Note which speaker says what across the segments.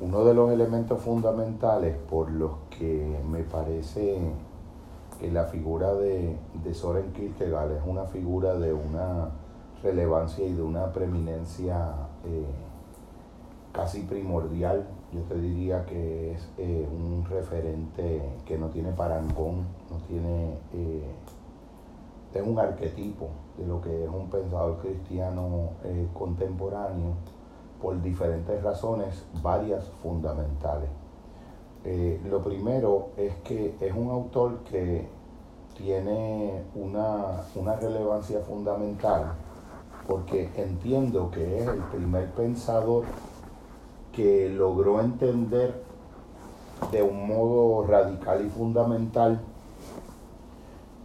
Speaker 1: uno de los elementos fundamentales por los que me parece que la figura de, de Soren Kierkegaard es una figura de una relevancia y de una preeminencia eh, casi primordial, yo te diría que es eh, un referente que no tiene parangón, no tiene, eh, es un arquetipo de lo que es un pensador cristiano contemporáneo por diferentes razones, varias fundamentales. Eh, lo primero es que es un autor que tiene una, una relevancia fundamental porque entiendo que es el primer pensador que logró entender de un modo radical y fundamental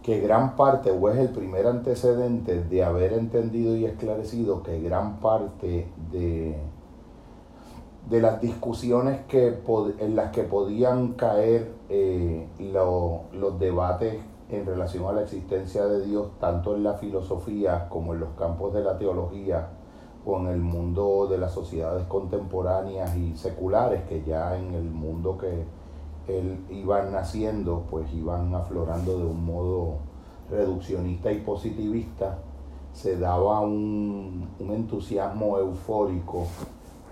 Speaker 1: que gran parte, o es el primer antecedente de haber entendido y esclarecido que gran parte de, de las discusiones que en las que podían caer eh, los debates en relación a la existencia de Dios, tanto en la filosofía como en los campos de la teología o en el mundo de las sociedades contemporáneas y seculares, que ya en el mundo que él iba naciendo, pues iban aflorando de un modo reduccionista y positivista, se daba un, un entusiasmo eufórico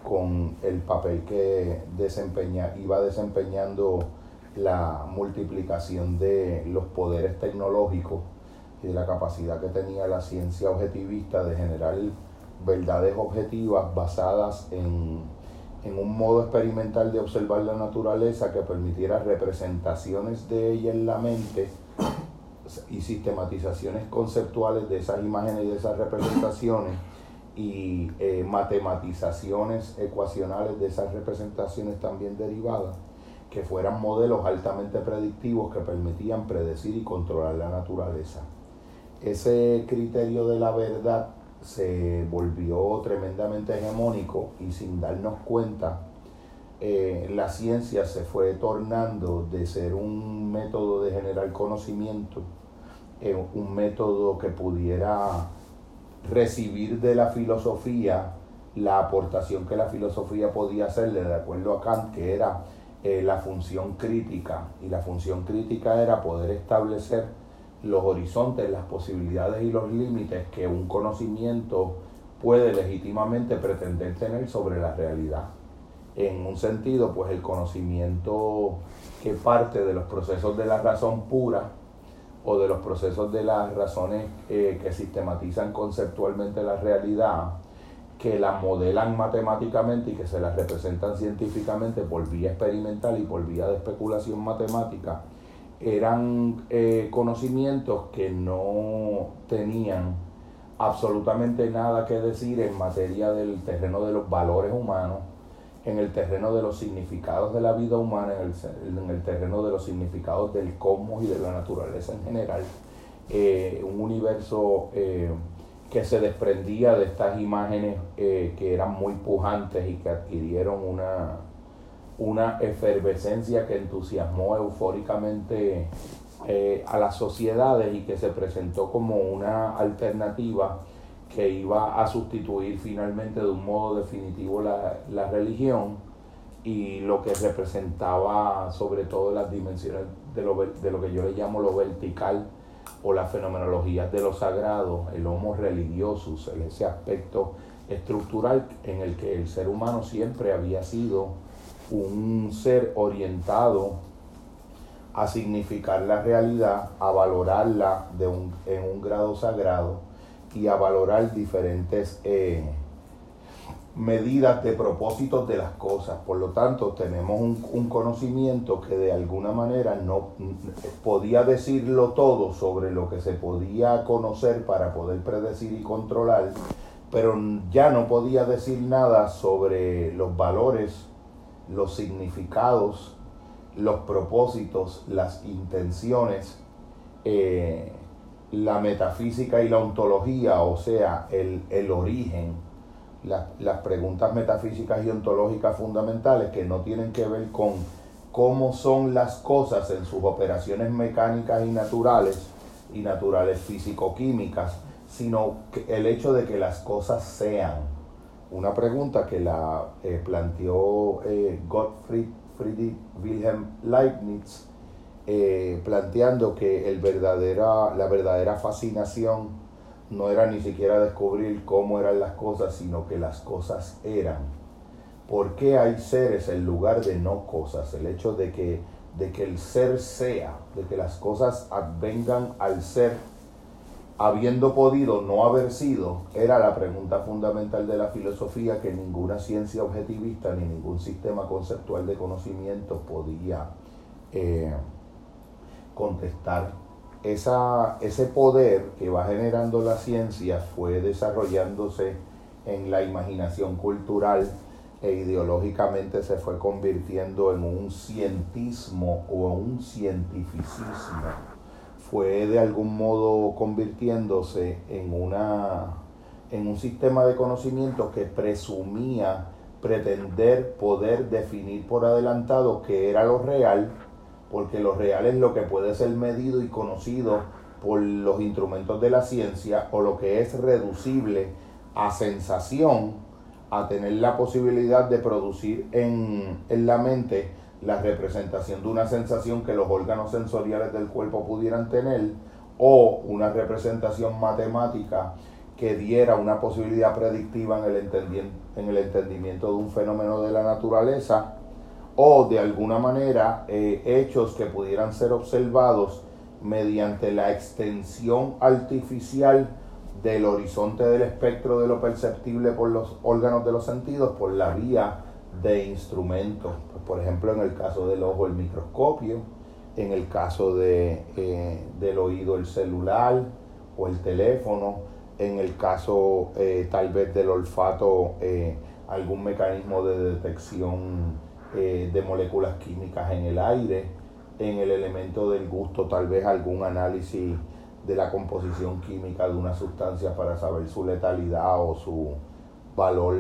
Speaker 1: con el papel que desempeña, iba desempeñando la multiplicación de los poderes tecnológicos y de la capacidad que tenía la ciencia objetivista de generar verdades objetivas basadas en, en un modo experimental de observar la naturaleza que permitiera representaciones de ella en la mente y sistematizaciones conceptuales de esas imágenes y de esas representaciones y eh, matematizaciones ecuacionales de esas representaciones también derivadas, que fueran modelos altamente predictivos que permitían predecir y controlar la naturaleza. Ese criterio de la verdad se volvió tremendamente hegemónico y sin darnos cuenta, eh, la ciencia se fue tornando de ser un método de generar conocimiento, eh, un método que pudiera recibir de la filosofía la aportación que la filosofía podía hacerle de acuerdo a Kant, que era eh, la función crítica. Y la función crítica era poder establecer los horizontes, las posibilidades y los límites que un conocimiento puede legítimamente pretender tener sobre la realidad. En un sentido, pues el conocimiento que parte de los procesos de la razón pura, o de los procesos de las razones eh, que sistematizan conceptualmente la realidad, que la modelan matemáticamente y que se las representan científicamente por vía experimental y por vía de especulación matemática, eran eh, conocimientos que no tenían absolutamente nada que decir en materia del terreno de los valores humanos en el terreno de los significados de la vida humana, en el, terreno de los significados del cosmos y de la naturaleza en general. Eh, un universo eh, que se desprendía de estas imágenes eh, que eran muy pujantes y que adquirieron una, una efervescencia que entusiasmó eufóricamente a las sociedades y que se presentó como una alternativa que iba a sustituir finalmente de un modo definitivo la, religión y lo que representaba sobre todo las dimensiones de lo, de lo que yo le llamo lo vertical o la fenomenología de lo sagrado, el homo religiosus, ese aspecto estructural en el que el ser humano siempre había sido un ser orientado a significar la realidad, a valorarla de un, en un grado sagrado y a valorar diferentes eh, medidas de propósitos de las cosas. Por lo tanto, tenemos un, conocimiento que de alguna manera no podía decirlo todo sobre lo que se podía conocer para poder predecir y controlar, pero ya no podía decir nada sobre los valores, los significados, los propósitos, las intenciones. Eh, la metafísica y la ontología, o sea, el, origen, las preguntas metafísicas y ontológicas fundamentales que no tienen que ver con cómo son las cosas en sus operaciones mecánicas y naturales, y naturales físico-químicas, sino el hecho de que las cosas sean, una pregunta que la eh, planteó eh, Gottfried Friedrich Wilhelm Leibniz, eh, planteando que el verdadera, la verdadera fascinación no era ni siquiera descubrir cómo eran las cosas, sino que las cosas eran. ¿Por qué hay seres en lugar de no cosas? El hecho de que, de que el ser sea, de que las cosas vengan al ser habiendo podido no haber sido, era la pregunta fundamental de la filosofía que ninguna ciencia objetivista ni ningún sistema conceptual de conocimiento podía eh, contestar. Esa, ese poder que va generando la ciencia fue desarrollándose en la imaginación cultural e ideológicamente se fue convirtiendo en un cientismo o un cientificismo fue de algún modo convirtiéndose en, una, en un sistema de conocimiento que presumía pretender poder definir por adelantado qué era lo real, porque lo real es lo que puede ser medido y conocido por los instrumentos de la ciencia o lo que es reducible a sensación, a tener la posibilidad de producir en, en la mente la representación de una sensación que los órganos sensoriales del cuerpo pudieran tener o una representación matemática que diera una posibilidad predictiva en el, en el entendimiento de un fenómeno de la naturaleza o de alguna manera eh, hechos que pudieran ser observados mediante la extensión artificial del horizonte del espectro de lo perceptible por los órganos de los sentidos por la vía de instrumentos. Por ejemplo, en el caso del ojo, el microscopio, en el caso de, eh, del oído, el celular o el teléfono, en el caso eh, tal vez del olfato, eh, algún mecanismo de detección de moléculas químicas en el aire, en el elemento del gusto, tal vez algún análisis de la composición química de una sustancia para saber su letalidad o su valor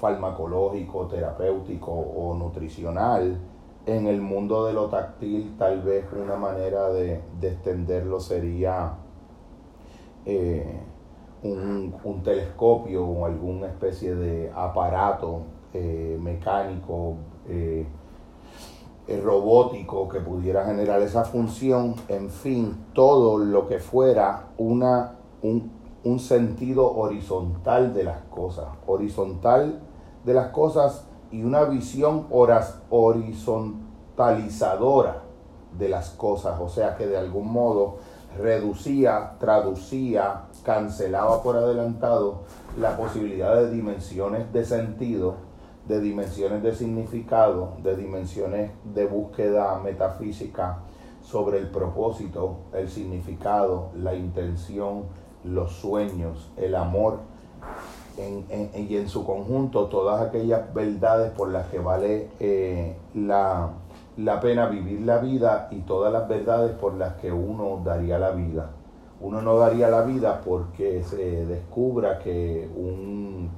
Speaker 1: farmacológico, terapéutico o nutricional. En el mundo de lo táctil, tal vez una manera de, extenderlo sería eh, un, telescopio o alguna especie de aparato eh, mecánico, eh, robótico que pudiera generar esa función, en fin, todo lo que fuera una, un, un sentido horizontal de las cosas, horizontal de las cosas y una visión horizontalizadora de las cosas, o sea que de algún modo reducía, traducía, cancelaba por adelantado la posibilidad de dimensiones de sentido, de dimensiones de significado, de dimensiones de búsqueda metafísica sobre el propósito, el significado, la intención, los sueños, el amor y en su conjunto todas aquellas verdades por las que vale eh, la, pena vivir la vida y todas las verdades por las que uno daría la vida. Uno no daría la vida porque se descubra que un,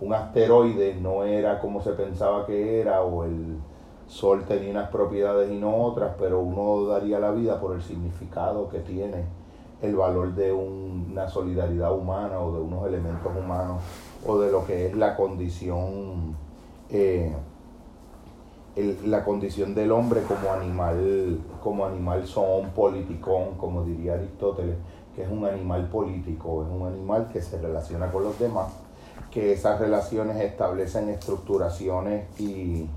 Speaker 1: un asteroide no era como se pensaba que era o el sol tenía unas propiedades y no otras, pero uno daría la vida por el significado que tiene el valor de una solidaridad humana o de unos elementos humanos o de lo que es la condición eh, la condición del hombre como animal como animal son politicón como diría Aristóteles que es un animal político es un animal que se relaciona con los demás que esas relaciones establecen estructuraciones y,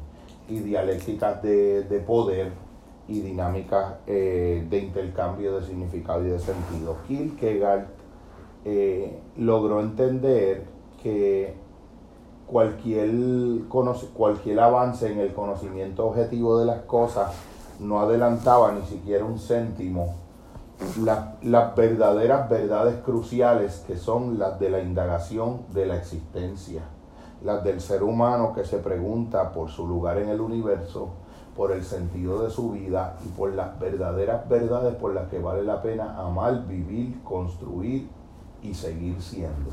Speaker 1: dialécticas de, de poder y dinámicas eh, de intercambio de significado y de sentido. Kierkegaard eh, logró entender que cualquier, cualquier avance en el conocimiento objetivo de las cosas no adelantaba ni siquiera un céntimo las verdaderas verdades cruciales que son las de la indagación de la existencia, las del ser humano que se pregunta por su lugar en el universo, por el sentido de su vida y por las verdaderas verdades por las que vale la pena amar, vivir, construir y seguir siendo.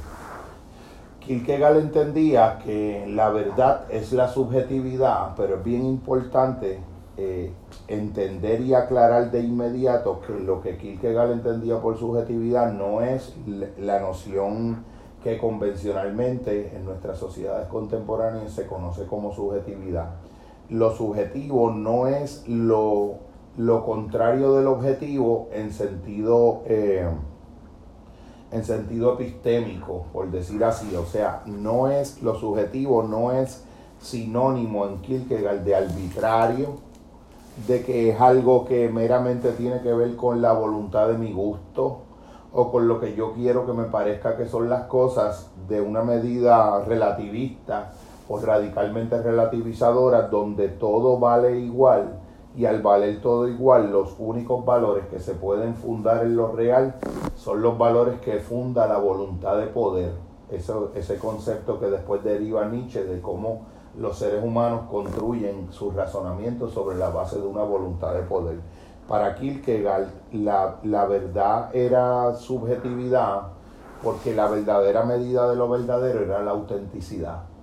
Speaker 1: Kierkegaard entendía que la verdad es la subjetividad, pero es bien importante eh, entender y aclarar de inmediato que lo que Kierkegaard entendía por subjetividad no es la noción que convencionalmente en nuestras sociedades contemporáneas se conoce como subjetividad. Lo subjetivo no es lo, lo contrario del objetivo en sentido, eh, en sentido epistémico, por decir así. O sea, no es lo subjetivo, no es sinónimo en Kierkegaard de arbitrario, de que es algo que meramente tiene que ver con la voluntad de mi gusto o con lo que yo quiero que me parezca que son las cosas de una medida relativista o radicalmente relativizadora donde todo vale igual y al valer todo igual los únicos valores que se pueden fundar en lo real son los valores que funda la voluntad de poder. Eso, ese concepto que después deriva Nietzsche de cómo los seres humanos construyen sus razonamientos sobre la base de una voluntad de poder. Para Kierkegaard la, la verdad era subjetividad porque la verdadera medida de lo verdadero era la autenticidad.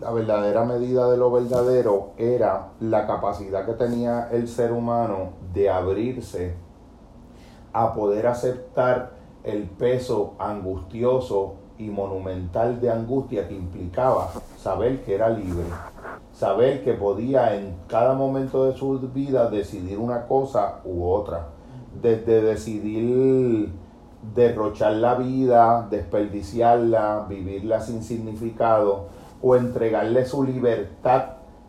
Speaker 1: La verdadera medida de lo verdadero era la capacidad que tenía el ser humano de abrirse a poder aceptar el peso angustioso y monumental de angustia que implicaba saber que era libre, saber que podía en cada momento de su vida decidir una cosa u otra, desde decidir derrochar la vida, desperdiciarla, vivirla sin significado o entregarle su libertad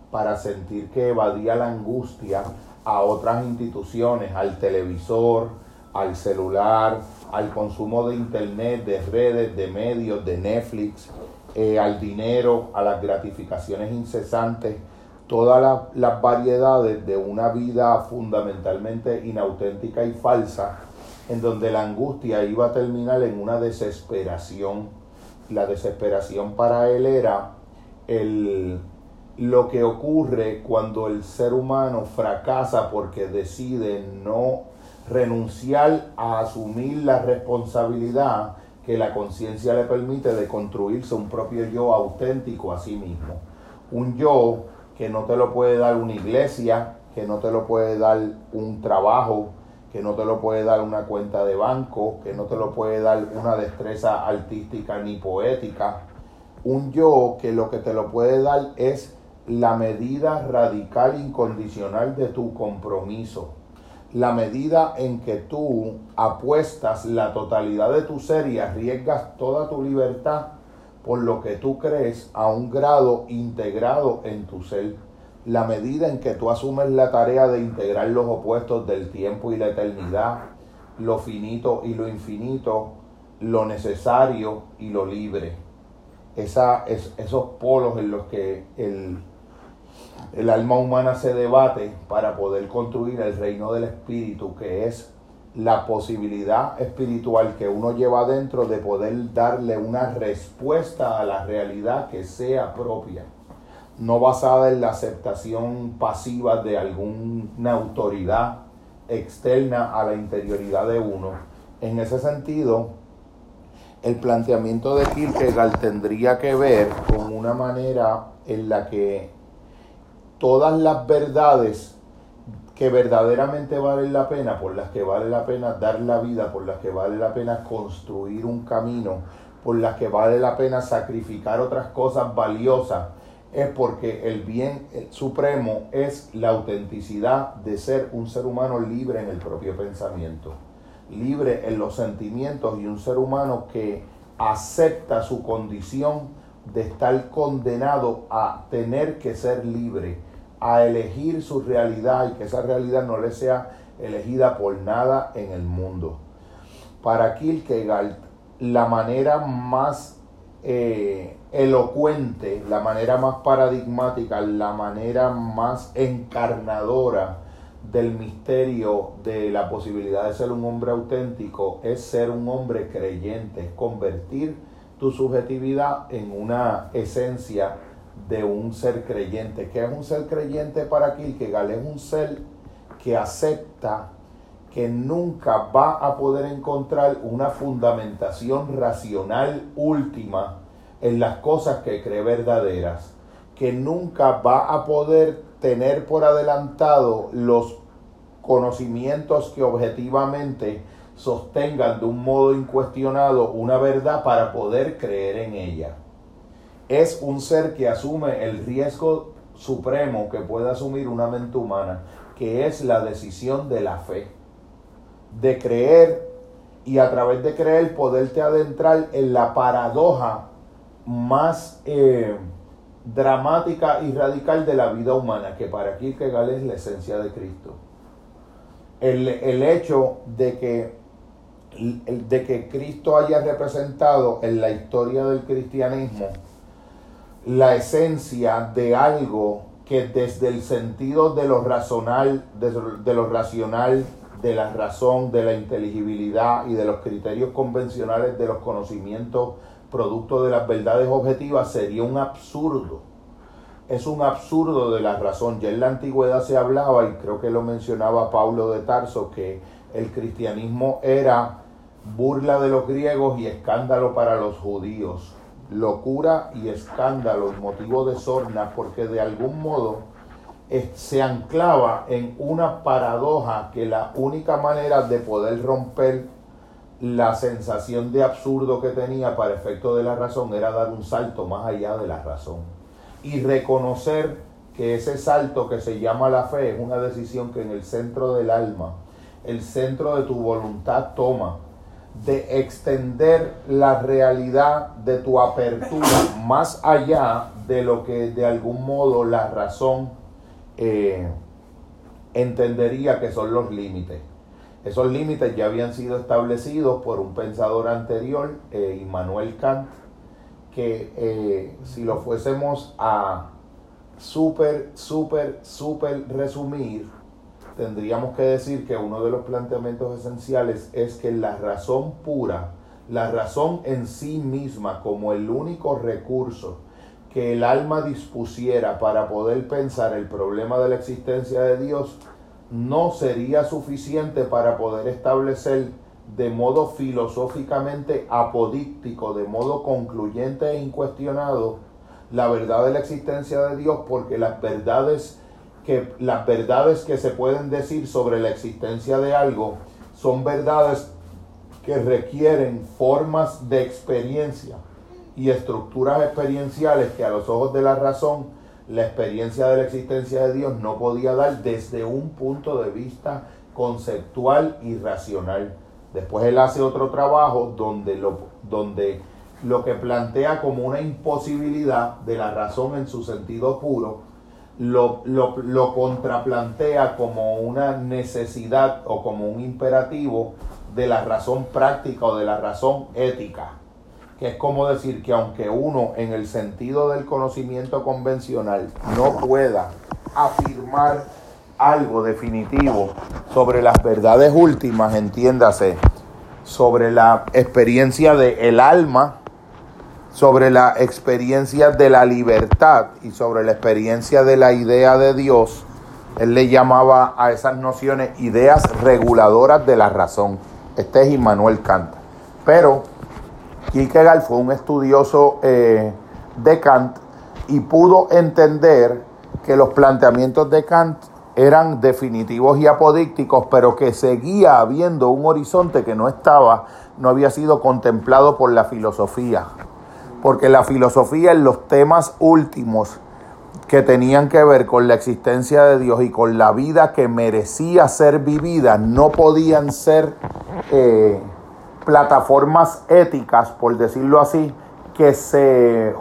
Speaker 1: para sentir que evadía la angustia a otras instituciones, al televisor, al celular, al consumo de internet, de redes, de medios, de Netflix, eh, al dinero, a las gratificaciones incesantes, todas las variedades de una vida fundamentalmente inauténtica y falsa, en donde la angustia iba a terminar en una desesperación. La desesperación para él era el, lo que ocurre cuando el ser humano fracasa porque decide no renunciar a asumir la responsabilidad que la conciencia le permite de construirse un propio yo auténtico a sí mismo. Un yo que no te lo puede dar una iglesia, que no te lo puede dar un trabajo, que no te lo puede dar una cuenta de banco, que no te lo puede dar una destreza artística ni poética. Un yo que lo que te lo puede dar es la medida radical incondicional de tu compromiso la medida en que tú apuestas la totalidad de tu ser y arriesgas toda tu libertad por lo que tú crees a un grado integrado en tu ser. La medida en que tú asumes la tarea de integrar los opuestos del tiempo y la eternidad, lo finito y lo infinito, lo necesario y lo libre. Esa, es, esos polos en los que el el alma humana se debate para poder construir el reino del espíritu, que es la posibilidad espiritual que uno lleva dentro de poder darle una respuesta a la realidad que sea propia, no basada en la aceptación pasiva de alguna autoridad externa a la interioridad de uno. En ese sentido, el planteamiento de Kierkegaard tendría que ver con una manera en la que todas las verdades que verdaderamente valen la pena, por las que vale la pena dar la vida, por las que vale la pena construir un camino, por las que vale la pena sacrificar otras cosas valiosas, es porque el bien supremo es la autenticidad de ser un ser humano libre en el propio pensamiento, libre en los sentimientos y un ser humano que acepta su condición de estar condenado a tener que ser libre, a elegir su realidad y que esa realidad no le sea elegida por nada en el mundo. Para Kierkegaard, la manera más eh, elocuente, la manera más paradigmática, la manera más encarnadora del misterio de la posibilidad de ser un hombre auténtico es ser un hombre creyente, es convertir tu subjetividad en una esencia de un ser creyente. ¿Qué es un ser creyente para Kierkegaard? Es un ser que acepta que nunca va a poder encontrar una fundamentación racional última en las cosas que cree verdaderas, que nunca va a poder tener por adelantado los conocimientos que objetivamente sostengan de un modo incuestionado una verdad para poder creer en ella. Es un ser que asume el riesgo supremo que puede asumir una mente humana, que es la decisión de la fe, de creer y a través de creer poderte adentrar en la paradoja más eh, dramática y radical de la vida humana, que para Kierkegaard es la esencia de Cristo. El, el hecho de que, de que Cristo haya representado en la historia del cristianismo la esencia de algo que desde el sentido de lo racional, de, lo racional, de la razón, de la inteligibilidad y de los criterios convencionales de los conocimientos producto de las verdades objetivas sería un absurdo. Es un absurdo de la razón. Ya en la antigüedad se hablaba, y creo que lo mencionaba Pablo de Tarso, que el cristianismo era burla de los griegos y escándalo para los judíos. Locura y escándalo motivo de sorna, porque de algún modo se anclaba en una paradoja que la única manera de poder romper la sensación de absurdo que tenía para efecto de la razón era dar un salto más allá de la razón y reconocer que ese salto que se llama la fe es una decisión que en el centro del alma, el centro de tu voluntad toma de extender la realidad de tu apertura más allá de lo que de algún modo la razón eh, entendería que son los límites. Esos límites ya habían sido establecidos por un pensador anterior, eh, Immanuel Kant, que eh, si lo fuésemos a súper, súper, súper resumir, tendríamos que decir que uno de los planteamientos esenciales es que la razón pura, la razón en sí misma como el único recurso que el alma dispusiera para poder pensar el problema de la existencia de Dios, no sería suficiente para poder establecer de modo filosóficamente apodíctico, de modo concluyente e incuestionado, la verdad de la existencia de Dios, porque las verdades que, las verdades que se pueden decir sobre la existencia de algo son verdades que requieren formas de experiencia y estructuras experienciales que a los ojos de la razón la experiencia de la existencia de Dios no podía dar desde un punto de vista conceptual y racional. Después él hace otro trabajo donde lo, donde lo que plantea como una imposibilidad de la razón en su sentido puro, lo, lo, lo contraplantea como una necesidad o como un imperativo de la razón práctica o de la razón ética que es como decir que aunque uno en el sentido del conocimiento convencional no pueda afirmar algo definitivo sobre las verdades últimas, entiéndase, sobre la experiencia del el alma, sobre la experiencia de la libertad y sobre la experiencia de la idea de Dios, él le llamaba a esas nociones ideas reguladoras de la razón. Este es Immanuel Kant. Pero Kierkegaard fue un estudioso eh, de Kant y pudo entender que los planteamientos de Kant eran definitivos y apodícticos, pero que seguía habiendo un horizonte que no estaba, no había sido contemplado por la filosofía. Porque la filosofía en los temas últimos que tenían que ver con la existencia de Dios y con la vida que merecía ser vivida, no podían ser eh, plataformas éticas, por decirlo así, que se